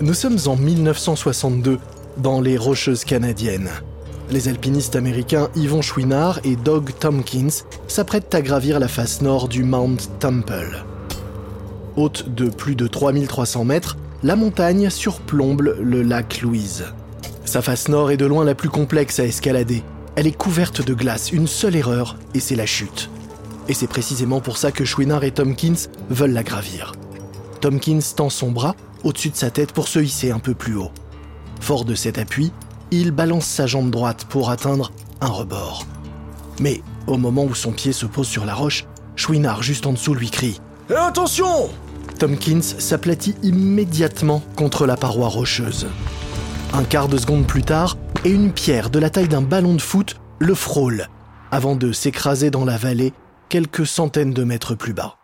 Nous sommes en 1962, dans les Rocheuses canadiennes. Les alpinistes américains Yvon Chouinard et Doug Tompkins s'apprêtent à gravir la face nord du Mount Temple. Haute de plus de 3300 mètres, la montagne surplombe le lac Louise. Sa face nord est de loin la plus complexe à escalader. Elle est couverte de glace, une seule erreur, et c'est la chute. Et c'est précisément pour ça que Chouinard et Tompkins veulent la gravir. Tompkins tend son bras au-dessus de sa tête pour se hisser un peu plus haut. Fort de cet appui, il balance sa jambe droite pour atteindre un rebord. Mais au moment où son pied se pose sur la roche, Chouinard juste en dessous lui crie Et attention Tompkins s'aplatit immédiatement contre la paroi rocheuse. Un quart de seconde plus tard, et une pierre de la taille d'un ballon de foot le frôle, avant de s'écraser dans la vallée quelques centaines de mètres plus bas.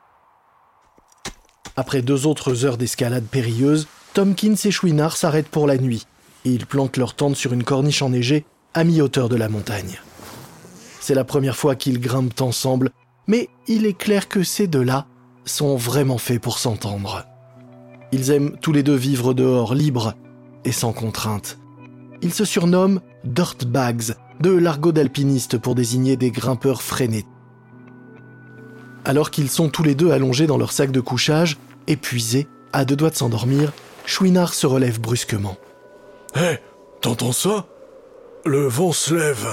Après deux autres heures d'escalade périlleuse, Tompkins et Chouinard s'arrêtent pour la nuit, et ils plantent leur tente sur une corniche enneigée à mi-hauteur de la montagne. C'est la première fois qu'ils grimpent ensemble, mais il est clair que ces deux-là sont vraiment faits pour s'entendre. Ils aiment tous les deux vivre dehors, libres et sans contrainte. Ils se surnomment dirtbags, de l'argot d'alpiniste pour désigner des grimpeurs freinés. Alors qu'ils sont tous les deux allongés dans leur sac de couchage, épuisés, à deux doigts de s'endormir, Chouinard se relève brusquement. Hé, t'entends ça? Le vent se lève.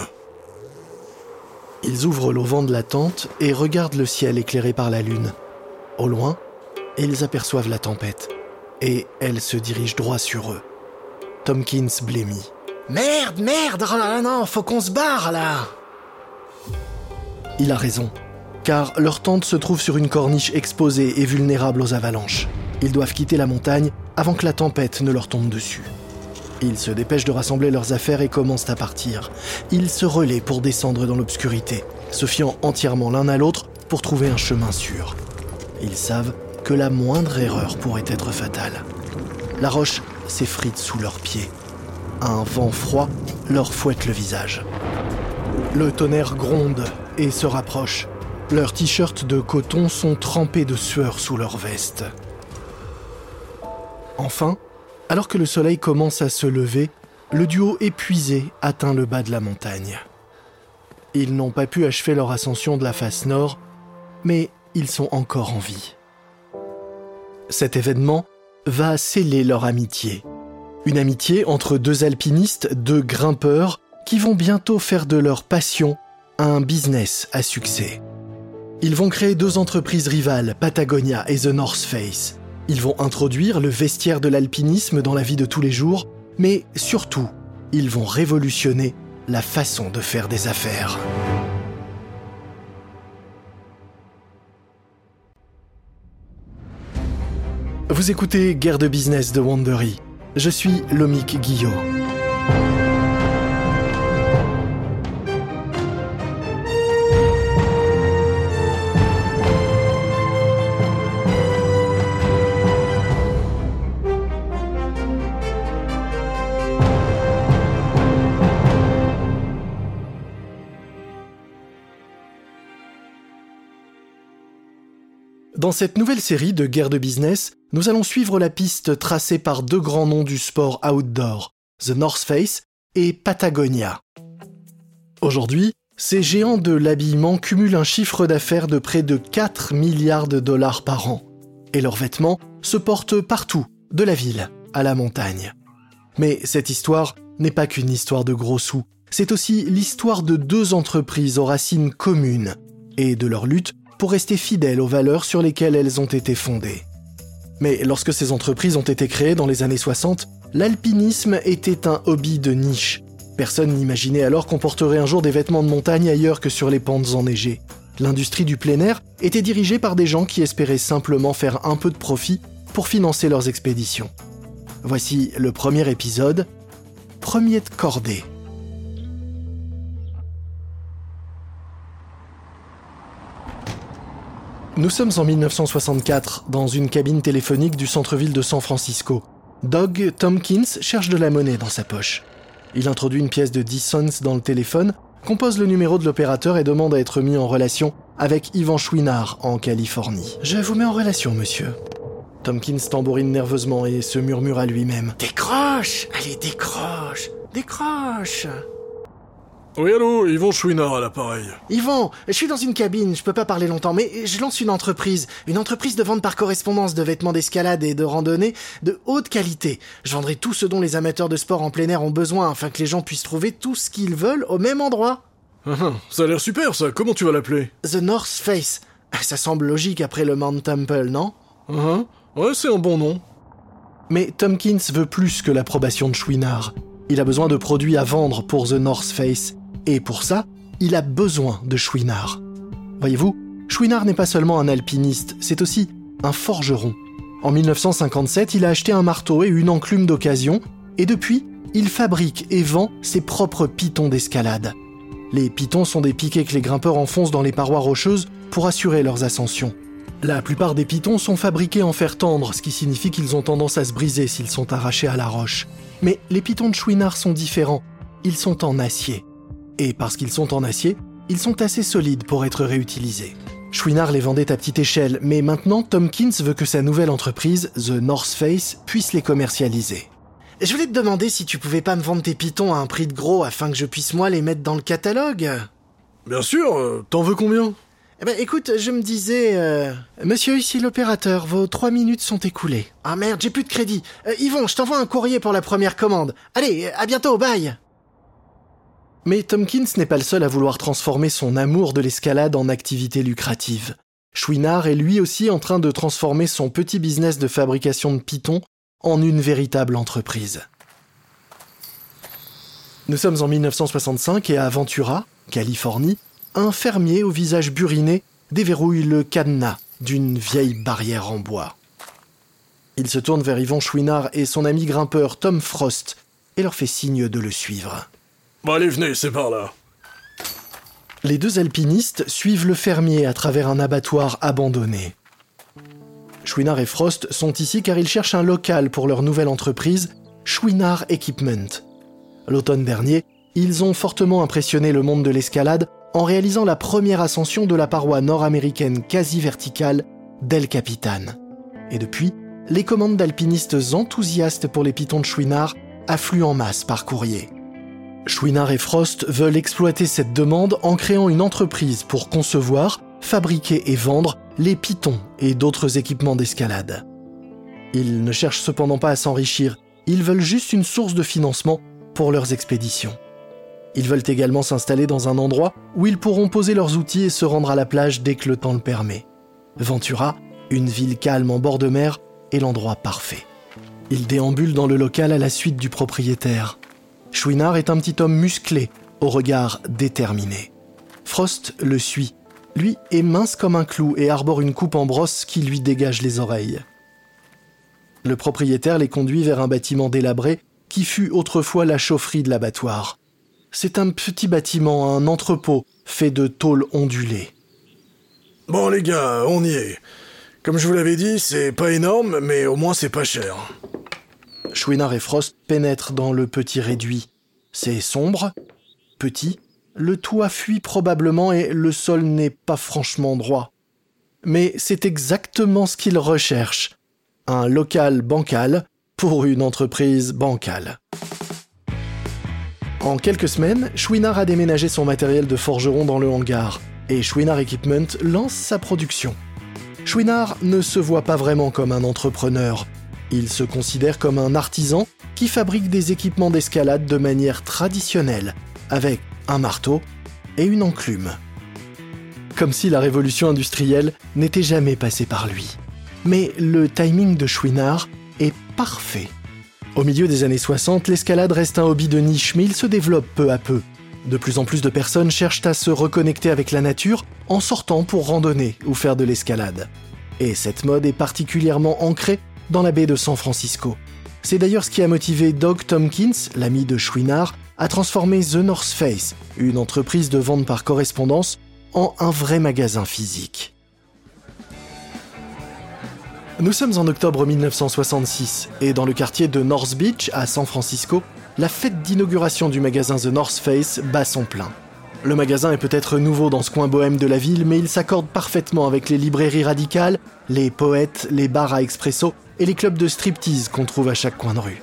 Ils ouvrent l'auvent de la tente et regardent le ciel éclairé par la lune. Au loin, ils aperçoivent la tempête, et elle se dirige droit sur eux. Tompkins blêmit. Merde, merde, oh là là, non, faut qu'on se barre là Il a raison, car leur tente se trouve sur une corniche exposée et vulnérable aux avalanches. Ils doivent quitter la montagne avant que la tempête ne leur tombe dessus. Ils se dépêchent de rassembler leurs affaires et commencent à partir. Ils se relaient pour descendre dans l'obscurité, se fiant entièrement l'un à l'autre pour trouver un chemin sûr. Ils savent que la moindre erreur pourrait être fatale. La roche s'effrite sous leurs pieds. Un vent froid leur fouette le visage. Le tonnerre gronde et se rapproche. Leurs t-shirts de coton sont trempés de sueur sous leurs vestes. Enfin, alors que le soleil commence à se lever, le duo épuisé atteint le bas de la montagne. Ils n'ont pas pu achever leur ascension de la face nord, mais ils sont encore en vie. Cet événement va sceller leur amitié. Une amitié entre deux alpinistes, deux grimpeurs, qui vont bientôt faire de leur passion un business à succès. Ils vont créer deux entreprises rivales, Patagonia et The North Face. Ils vont introduire le vestiaire de l'alpinisme dans la vie de tous les jours, mais surtout, ils vont révolutionner la façon de faire des affaires. Vous écoutez Guerre de business de Wandery. Je suis Lomik Guillot. Dans cette nouvelle série de guerre de business, nous allons suivre la piste tracée par deux grands noms du sport outdoor, The North Face et Patagonia. Aujourd'hui, ces géants de l'habillement cumulent un chiffre d'affaires de près de 4 milliards de dollars par an. Et leurs vêtements se portent partout, de la ville à la montagne. Mais cette histoire n'est pas qu'une histoire de gros sous, c'est aussi l'histoire de deux entreprises aux racines communes et de leur lutte pour rester fidèles aux valeurs sur lesquelles elles ont été fondées. Mais lorsque ces entreprises ont été créées dans les années 60, l'alpinisme était un hobby de niche. Personne n'imaginait alors qu'on porterait un jour des vêtements de montagne ailleurs que sur les pentes enneigées. L'industrie du plein air était dirigée par des gens qui espéraient simplement faire un peu de profit pour financer leurs expéditions. Voici le premier épisode, Premier de cordée. Nous sommes en 1964 dans une cabine téléphonique du centre-ville de San Francisco. Doug Tompkins cherche de la monnaie dans sa poche. Il introduit une pièce de 10 cents dans le téléphone, compose le numéro de l'opérateur et demande à être mis en relation avec Yvan Chouinard en Californie. Je vous mets en relation, monsieur. Tompkins tambourine nerveusement et se murmure à lui-même. Décroche Allez, décroche Décroche Oui, allô, Yvon Chouinard à l'appareil. Yvon, je suis dans une cabine, je peux pas parler longtemps, mais je lance une entreprise. Une entreprise de vente par correspondance de vêtements d'escalade et de randonnée de haute qualité. Je vendrai tout ce dont les amateurs de sport en plein air ont besoin afin que les gens puissent trouver tout ce qu'ils veulent au même endroit. Ah, ah, ça a l'air super ça, comment tu vas l'appeler? The North Face. Ça semble logique après le Mount Temple, non? Ah, ah. Ouais, c'est un bon nom. Mais Tompkins veut plus que l'approbation de Chouinard. Il a besoin de produits à vendre pour The North Face, et pour ça, il a besoin de Chouinard. Voyez-vous, Chouinard n'est pas seulement un alpiniste, c'est aussi un forgeron. En 1957, il a acheté un marteau et une enclume d'occasion, et depuis, il fabrique et vend ses propres pitons d'escalade. Les pitons sont des piquets que les grimpeurs enfoncent dans les parois rocheuses pour assurer leurs ascensions. La plupart des pitons sont fabriqués en fer tendre, ce qui signifie qu'ils ont tendance à se briser s'ils sont arrachés à la roche. Mais les pitons de Chouinard sont différents. Ils sont en acier. Et parce qu'ils sont en acier, ils sont assez solides pour être réutilisés. Chouinard les vendait à petite échelle, mais maintenant Tompkins veut que sa nouvelle entreprise, The North Face, puisse les commercialiser. Je voulais te demander si tu pouvais pas me vendre tes pitons à un prix de gros afin que je puisse moi les mettre dans le catalogue. Bien sûr, euh, t'en veux combien? Eh ben écoute, je me disais... euh, Monsieur, ici l'opérateur, vos trois minutes sont écoulées. Ah merde, j'ai plus de crédit. Euh, Yvon, je t'envoie un courrier pour la première commande. Allez, à bientôt, bye Mais Tompkins n'est pas le seul à vouloir transformer son amour de l'escalade en activité lucrative. Chouinard est lui aussi en train de transformer son petit business de fabrication de pitons en une véritable entreprise. Nous sommes en 1965 et à Ventura, Californie, un fermier au visage buriné déverrouille le cadenas d'une vieille barrière en bois. Il se tourne vers Yvon Chouinard et son ami grimpeur Tom Frost et leur fait signe de le suivre. Bon allez, venez, c'est par là. Les deux alpinistes suivent le fermier à travers un abattoir abandonné. Chouinard et Frost sont ici car ils cherchent un local pour leur nouvelle entreprise, Chouinard Equipment. L'automne dernier, ils ont fortement impressionné le monde de l'escalade en réalisant la première ascension de la paroi nord-américaine quasi verticale d'El Capitan. Et depuis, les commandes d'alpinistes enthousiastes pour les pitons de Chouinard affluent en masse par courrier. Chouinard et Frost veulent exploiter cette demande en créant une entreprise pour concevoir, fabriquer et vendre les pitons et d'autres équipements d'escalade. Ils ne cherchent cependant pas à s'enrichir, ils veulent juste une source de financement pour leurs expéditions. Ils veulent également s'installer dans un endroit où ils pourront poser leurs outils et se rendre à la plage dès que le temps le permet. Ventura, une ville calme en bord de mer, est l'endroit parfait. Ils déambulent dans le local à la suite du propriétaire. Chouinard est un petit homme musclé, au regard déterminé. Frost le suit. Lui est mince comme un clou et arbore une coupe en brosse qui lui dégage les oreilles. Le propriétaire les conduit vers un bâtiment délabré qui fut autrefois la chaufferie de l'abattoir. C'est un petit bâtiment, un entrepôt, fait de tôle ondulée. Bon les gars, on y est. Comme je vous l'avais dit, c'est pas énorme, mais au moins c'est pas cher. Chouinard et Frost pénètrent dans le petit réduit. C'est sombre, petit, le toit fuit probablement et le sol n'est pas franchement droit. Mais c'est exactement ce qu'ils recherchent. Un local bancal pour une entreprise bancale. En quelques semaines, Chouinard a déménagé son matériel de forgeron dans le hangar et Chouinard Equipment lance sa production. Chouinard ne se voit pas vraiment comme un entrepreneur. Il se considère comme un artisan fabrique des équipements d'escalade de manière traditionnelle, avec un marteau et une enclume. Comme si la révolution industrielle n'était jamais passée par lui. Mais le timing de Chouinard est parfait. Au milieu des années 60, l'escalade reste un hobby de niche, mais il se développe peu à peu. De plus en plus de personnes cherchent à se reconnecter avec la nature en sortant pour randonner ou faire de l'escalade. Et cette mode est particulièrement ancrée dans la baie de San Francisco. C'est d'ailleurs ce qui a motivé Doug Tompkins, l'ami de Chouinard, à transformer The North Face, une entreprise de vente par correspondance, en un vrai magasin physique. Nous sommes en octobre 1966 et dans le quartier de North Beach à San Francisco, la fête d'inauguration du magasin The North Face bat son plein. Le magasin est peut-être nouveau dans ce coin bohème de la ville, mais il s'accorde parfaitement avec les librairies radicales, les poètes, les bars à expresso et les clubs de striptease qu'on trouve à chaque coin de rue.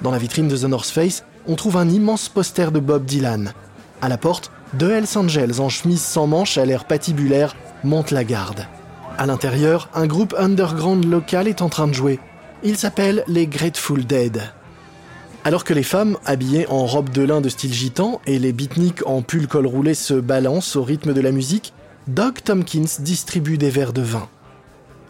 Dans la vitrine de The North Face, on trouve un immense poster de Bob Dylan. À la porte, deux Hells Angels en chemise sans manches à l'air patibulaire montent la garde. À l'intérieur, un groupe underground local est en train de jouer. Il s'appelle les Grateful Dead. Alors que les femmes, habillées en robe de lin de style gitan et les beatniks en pull col roulé se balancent au rythme de la musique, Doug Tompkins distribue des verres de vin.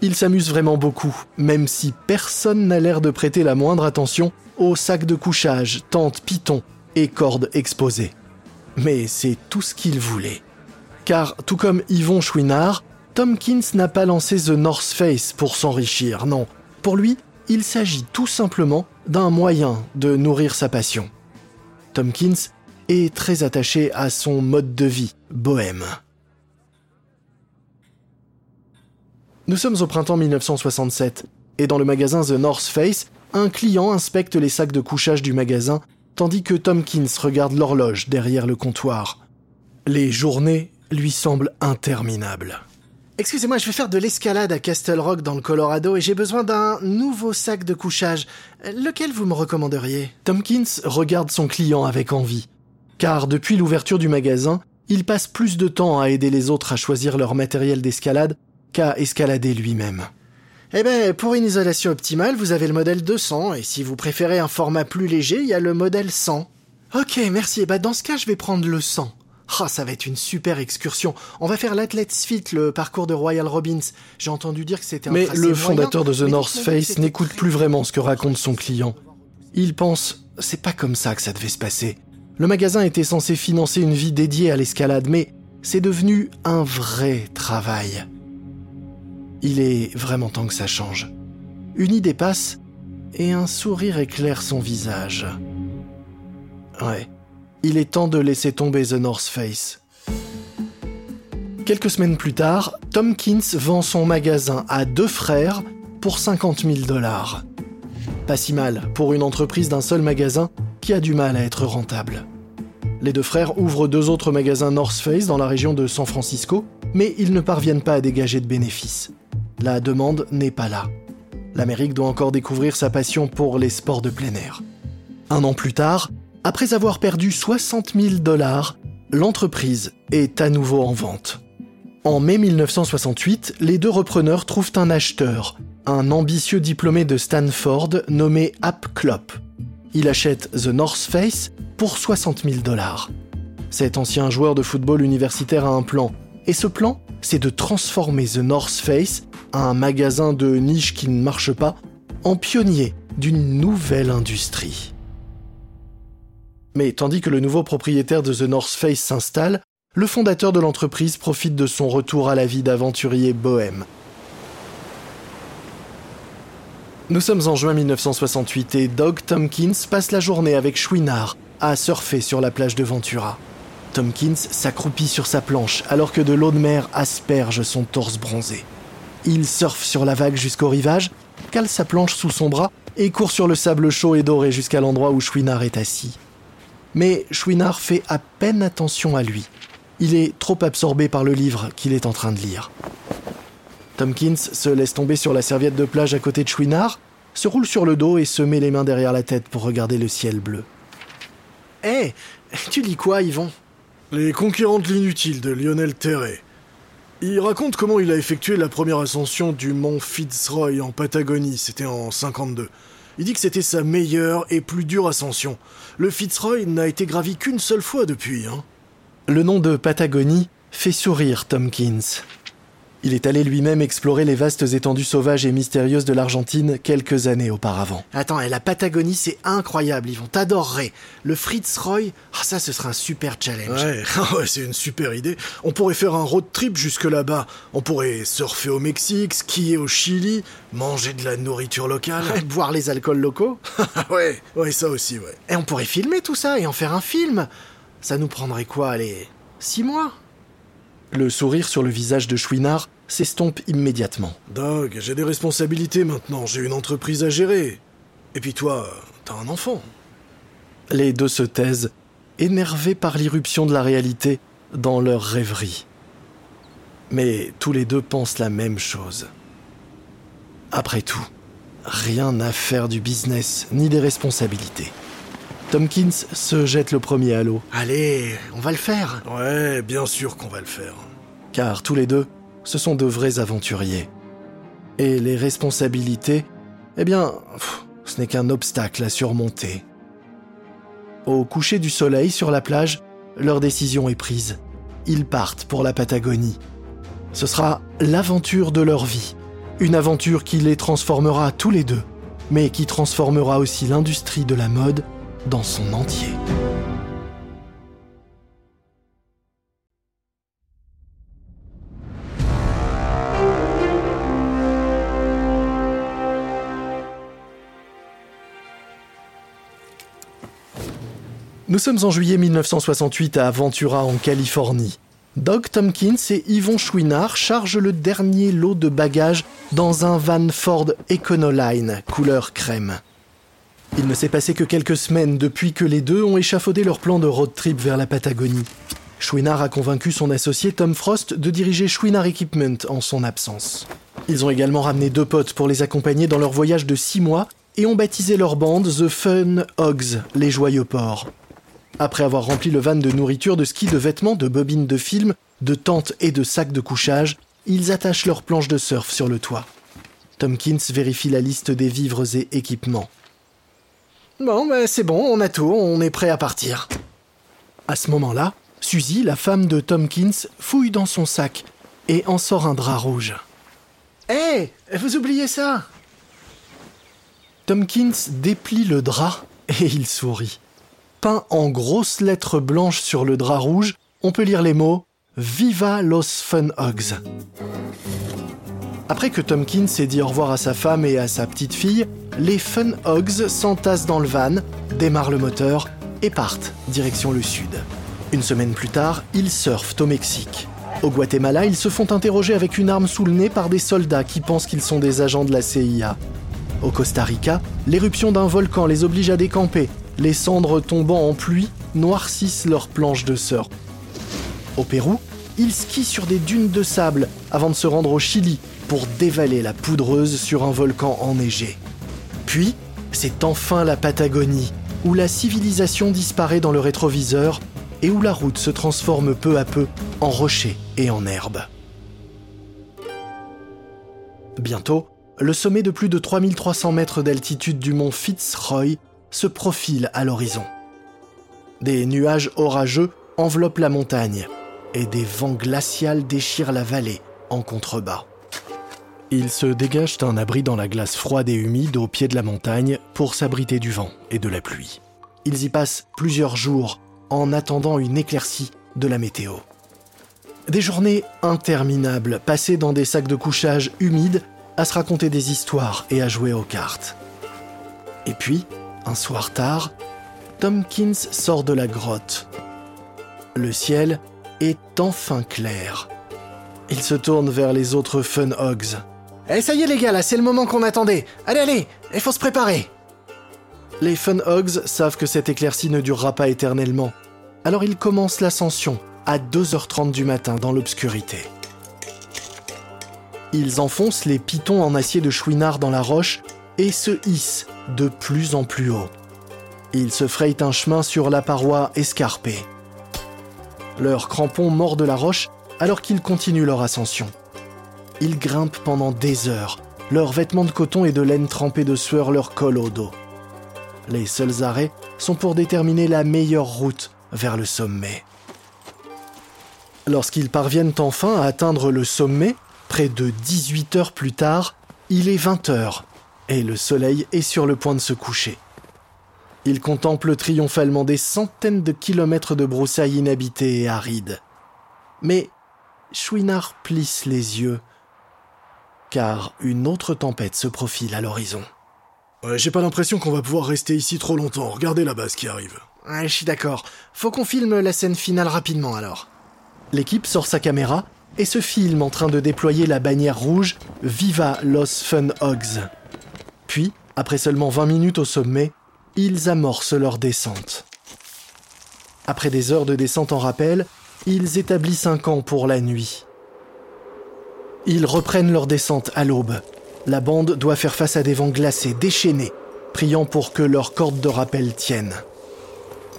Il s'amuse vraiment beaucoup, même si personne n'a l'air de prêter la moindre attention aux sacs de couchage, tentes, pitons et cordes exposées. Mais c'est tout ce qu'il voulait. Car, tout comme Yvon Chouinard, Tompkins n'a pas lancé The North Face pour s'enrichir, non. Pour lui, il s'agit tout simplement d'un moyen de nourrir sa passion. Tompkins est très attaché à son mode de vie, bohème. Nous sommes au printemps 1967, et dans le magasin The North Face, un client inspecte les sacs de couchage du magasin, tandis que Tompkins regarde l'horloge derrière le comptoir. Les journées lui semblent interminables. Excusez-moi, je vais faire de l'escalade à Castle Rock dans le Colorado et j'ai besoin d'un nouveau sac de couchage. Lequel vous me recommanderiez? Tompkins regarde son client avec envie. Car depuis l'ouverture du magasin, il passe plus de temps à aider les autres à choisir leur matériel d'escalade qu'à escalader lui-même. Eh ben, pour une isolation optimale, vous avez le modèle 200, et si vous préférez un format plus léger, il y a le modèle 100. Ok, merci. Eh ben, dans ce cas, je vais prendre le 100. Ah, ça va être une super excursion. On va faire l'Athlete's Fit, le parcours de Royal Robbins. J'ai entendu dire que c'était un Mais le fondateur de The North Face n'écoute plus vraiment ce que raconte son client. Il pense, c'est pas comme ça que ça devait se passer. Le magasin était censé financer une vie dédiée à l'escalade, mais c'est devenu un vrai travail. Il est vraiment temps que ça change. Une idée passe et un sourire éclaire son visage. Ouais, il est temps de laisser tomber The North Face. Quelques semaines plus tard, Tompkins vend son magasin à deux frères pour 50 000 dollars. Pas si mal pour une entreprise d'un seul magasin qui a du mal à être rentable. Les deux frères ouvrent deux autres magasins North Face dans la région de San Francisco, mais ils ne parviennent pas à dégager de bénéfices. La demande n'est pas là. L'Amérique doit encore découvrir sa passion pour les sports de plein air. Un an plus tard, après avoir perdu 60 000 dollars, l'entreprise est à nouveau en vente. En mai 1968, les deux repreneurs trouvent un acheteur, un ambitieux diplômé de Stanford nommé App Klopp. Il achète The North Face pour 60 000 dollars. Cet ancien joueur de football universitaire a un plan, et ce plan, c'est de transformer The North Face, un magasin de niche qui ne marche pas, en pionnier d'une nouvelle industrie. Mais tandis que le nouveau propriétaire de The North Face s'installe, le fondateur de l'entreprise profite de son retour à la vie d'aventurier bohème. Nous sommes en juin 1968 et Doug Tompkins passe la journée avec Chouinard à surfer sur la plage de Ventura. Tompkins s'accroupit sur sa planche alors que de l'eau de mer asperge son torse bronzé. Il surfe sur la vague jusqu'au rivage, cale sa planche sous son bras et court sur le sable chaud et doré jusqu'à l'endroit où Chouinard est assis mais Chouinard fait à peine attention à lui. Il est trop absorbé par le livre qu'il est en train de lire. Tompkins se laisse tomber sur la serviette de plage à côté de Chouinard, se roule sur le dos et se met les mains derrière la tête pour regarder le ciel bleu. Hé, tu lis quoi, Yvon? Les Conquérants de l'inutile de Lionel Terré. Il raconte comment il a effectué la première ascension du mont Fitzroy en Patagonie, c'était en 52. Il dit que c'était sa meilleure et plus dure ascension. Le Fitzroy n'a été gravi qu'une seule fois depuis. Hein. Le nom de Patagonie fait sourire Tompkins. Il est allé lui-même explorer les vastes étendues sauvages et mystérieuses de l'Argentine quelques années auparavant. Attends, et la Patagonie, c'est incroyable, ils vont t'adorer. Le Fritz Roy, ah, ça, ce sera un super challenge. Ouais, ouais c'est une super idée. On pourrait faire un road trip jusque là-bas. On pourrait surfer au Mexique, skier au Chili, manger de la nourriture locale. boire les alcools locaux. ouais, ouais, ça aussi, ouais. Et on pourrait filmer tout ça et en faire un film. Ça nous prendrait quoi, allez, six mois? Le sourire sur le visage de Chouinard s'estompe immédiatement. Doug, j'ai des responsabilités maintenant, j'ai une entreprise à gérer. Et puis toi, t'as un enfant. Les deux se taisent, énervés par l'irruption de la réalité dans leur rêverie. Mais tous les deux pensent la même chose. Après tout, rien à faire du business ni des responsabilités. Tompkins se jette le premier à l'eau. Allez, on va le faire. Ouais, bien sûr qu'on va le faire. Car tous les deux, ce sont de vrais aventuriers. Et les responsabilités, eh bien, ce n'est qu'un obstacle à surmonter. Au coucher du soleil sur la plage, leur décision est prise. Ils partent pour la Patagonie. Ce sera l'aventure de leur vie. Une aventure qui les transformera tous les deux, mais qui transformera aussi l'industrie de la mode dans son entier. Nous sommes en juillet 1968 à Aventura en Californie. Doug Tompkins et Yvon Chouinard chargent le dernier lot de bagages dans un van Ford Econoline couleur crème. Il ne s'est passé que quelques semaines depuis que les deux ont échafaudé leur plan de road trip vers la Patagonie. Chouinard a convaincu son associé Tom Frost de diriger Chouinard Equipment en son absence. Ils ont également ramené deux potes pour les accompagner dans leur voyage de six mois et ont baptisé leur bande The Fun Hogs, les joyeux porcs. Après avoir rempli le van de nourriture, de ski, de vêtements, de bobines de film, de tentes et de sacs de couchage, ils attachent leurs planches de surf sur le toit. Tompkins vérifie la liste des vivres et équipements. Bon, ben c'est bon, on a tout, on est prêt à partir. À ce moment-là, Suzy, la femme de Tompkins, fouille dans son sac et en sort un drap rouge. Hé, vous oubliez ça? Tompkins déplie le drap et il sourit. Peint en grosses lettres blanches sur le drap rouge, on peut lire les mots Viva los Fun Hogs. Après que Tompkins ait dit au revoir à sa femme et à sa petite fille, les Fun Hogs s'entassent dans le van, démarrent le moteur et partent direction le sud. Une semaine plus tard, ils surfent au Mexique. Au Guatemala, ils se font interroger avec une arme sous le nez par des soldats qui pensent qu'ils sont des agents de la CIA. Au Costa Rica, l'éruption d'un volcan les oblige à décamper. Les cendres tombant en pluie noircissent leurs planches de surf. Au Pérou, ils skient sur des dunes de sable avant de se rendre au Chili pour dévaler la poudreuse sur un volcan enneigé. Puis, c'est enfin la Patagonie, où la civilisation disparaît dans le rétroviseur et où la route se transforme peu à peu en rochers et en herbe. Bientôt, le sommet de plus de 3300 mètres d'altitude du mont Fitzroy se profile à l'horizon. Des nuages orageux enveloppent la montagne et des vents glaciaux déchirent la vallée en contrebas. Ils se dégagent un abri dans la glace froide et humide au pied de la montagne pour s'abriter du vent et de la pluie. Ils y passent plusieurs jours en attendant une éclaircie de la météo. Des journées interminables passées dans des sacs de couchage humides à se raconter des histoires et à jouer aux cartes. Et puis, un soir tard, Tompkins sort de la grotte. Le ciel est enfin clair. Il se tourne vers les autres Fun Hogs. Eh ça y est les gars, là c'est le moment qu'on attendait. Allez, allez, il faut se préparer. Les Fun Hogs savent que cette éclaircie ne durera pas éternellement. Alors ils commencent l'ascension à 2h30 du matin dans l'obscurité. Ils enfoncent les pitons en acier de chouinard dans la roche et se hissent de plus en plus haut. Ils se frayent un chemin sur la paroi escarpée. Leurs crampons mordent la roche alors qu'ils continuent leur ascension. Ils grimpent pendant des heures. Leurs vêtements de coton et de laine trempés de sueur leur collent au dos. Les seuls arrêts sont pour déterminer la meilleure route vers le sommet. Lorsqu'ils parviennent enfin à atteindre le sommet, près de 18 heures plus tard, il est 20 heures et le soleil est sur le point de se coucher. Ils contemplent triomphalement des centaines de kilomètres de broussailles inhabitées et arides. Mais Chouinard plisse les yeux, car une autre tempête se profile à l'horizon. Ouais, j'ai pas l'impression qu'on va pouvoir rester ici trop longtemps. Regardez la base qui arrive. Ouais, je suis d'accord. Faut qu'on filme la scène finale rapidement alors. L'équipe sort sa caméra et se filme en train de déployer la bannière rouge Viva Los Fun Hogs. Puis, après seulement 20 minutes au sommet, ils amorcent leur descente. Après des heures de descente en rappel, ils établissent un camp pour la nuit. Ils reprennent leur descente à l'aube. La bande doit faire face à des vents glacés, déchaînés, priant pour que leurs cordes de rappel tiennent.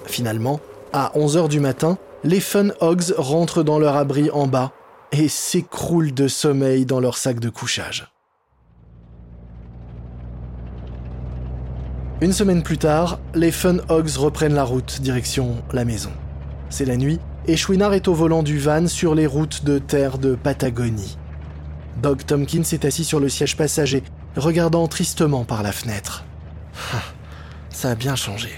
Finalement, à 11h du matin, les Fun Hogs rentrent dans leur abri en bas et s'écroulent de sommeil dans leur sac de couchage. Une semaine plus tard, les Fun Hogs reprennent la route direction la maison. C'est la nuit et Chouinard est au volant du van sur les routes de terre de Patagonie. Doug Tompkins est assis sur le siège passager, regardant tristement par la fenêtre. Ah, ça a bien changé.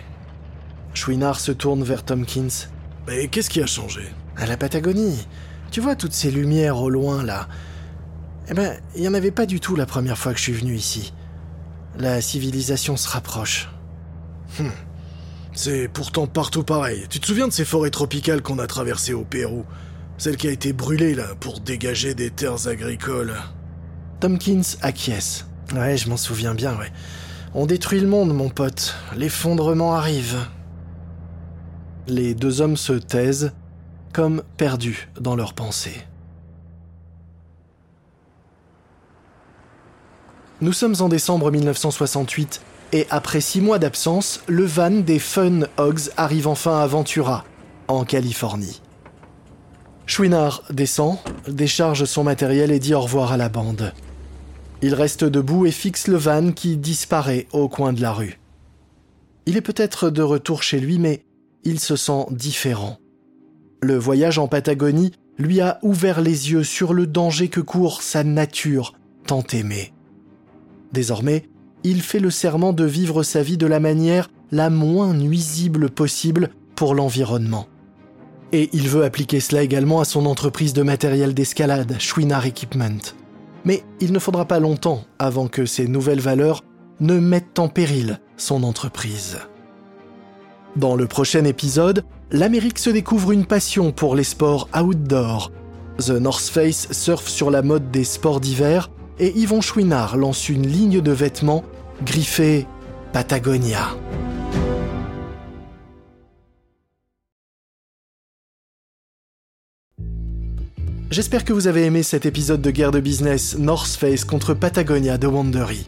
Chouinard se tourne vers Tompkins. Mais qu'est-ce qui a changé? À la Patagonie. Tu vois toutes ces lumières au loin là Eh ben, il n'y en avait pas du tout la première fois que je suis venu ici. La civilisation se rapproche. Hum. C'est pourtant partout pareil. Tu te souviens de ces forêts tropicales qu'on a traversées au Pérou? Celle qui a été brûlée là pour dégager des terres agricoles. Tompkins acquiesce. Ouais, je m'en souviens bien, ouais. On détruit le monde, mon pote. L'effondrement arrive. Les deux hommes se taisent, comme perdus dans leurs pensées. Nous sommes en décembre 1968 et après six mois d'absence, le van des Fun Hogs arrive enfin à Ventura, en Californie. Chouinard descend, décharge son matériel et dit au revoir à la bande. Il reste debout et fixe le van qui disparaît au coin de la rue. Il est peut-être de retour chez lui, mais il se sent différent. Le voyage en Patagonie lui a ouvert les yeux sur le danger que court sa nature tant aimée. Désormais, il fait le serment de vivre sa vie de la manière la moins nuisible possible pour l'environnement. Et il veut appliquer cela également à son entreprise de matériel d'escalade, Chouinard Equipment. Mais il ne faudra pas longtemps avant que ces nouvelles valeurs ne mettent en péril son entreprise. Dans le prochain épisode, l'Amérique se découvre une passion pour les sports outdoor. The North Face surfe sur la mode des sports d'hiver et Yvon Chouinard lance une ligne de vêtements griffée Patagonia. J'espère que vous avez aimé cet épisode de guerre de business North Face contre Patagonia de Wandery.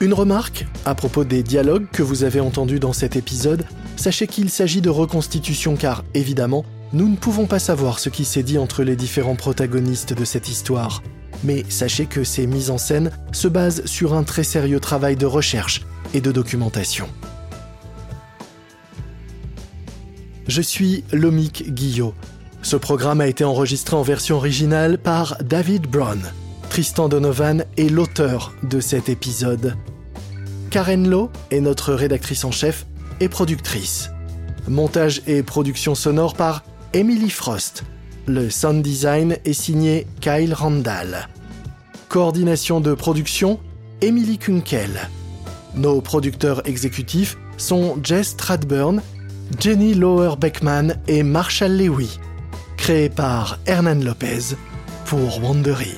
Une remarque à propos des dialogues que vous avez entendus dans cet épisode, sachez qu'il s'agit de reconstitution car, évidemment, nous ne pouvons pas savoir ce qui s'est dit entre les différents protagonistes de cette histoire. Mais sachez que ces mises en scène se basent sur un très sérieux travail de recherche et de documentation. Je suis Lomik Guillot. Ce programme a été enregistré en version originale par David Brown. Tristan Donovan est l'auteur de cet épisode. Karen Lowe est notre rédactrice en chef et productrice. Montage et production sonore par Emily Frost. Le sound design est signé Kyle Randall. Coordination de production Emily Kunkel. Nos producteurs exécutifs sont Jess Stradburn, Jenny Lower Beckman et Marshall Lewy. Créé par Hernan Lopez pour Wandery.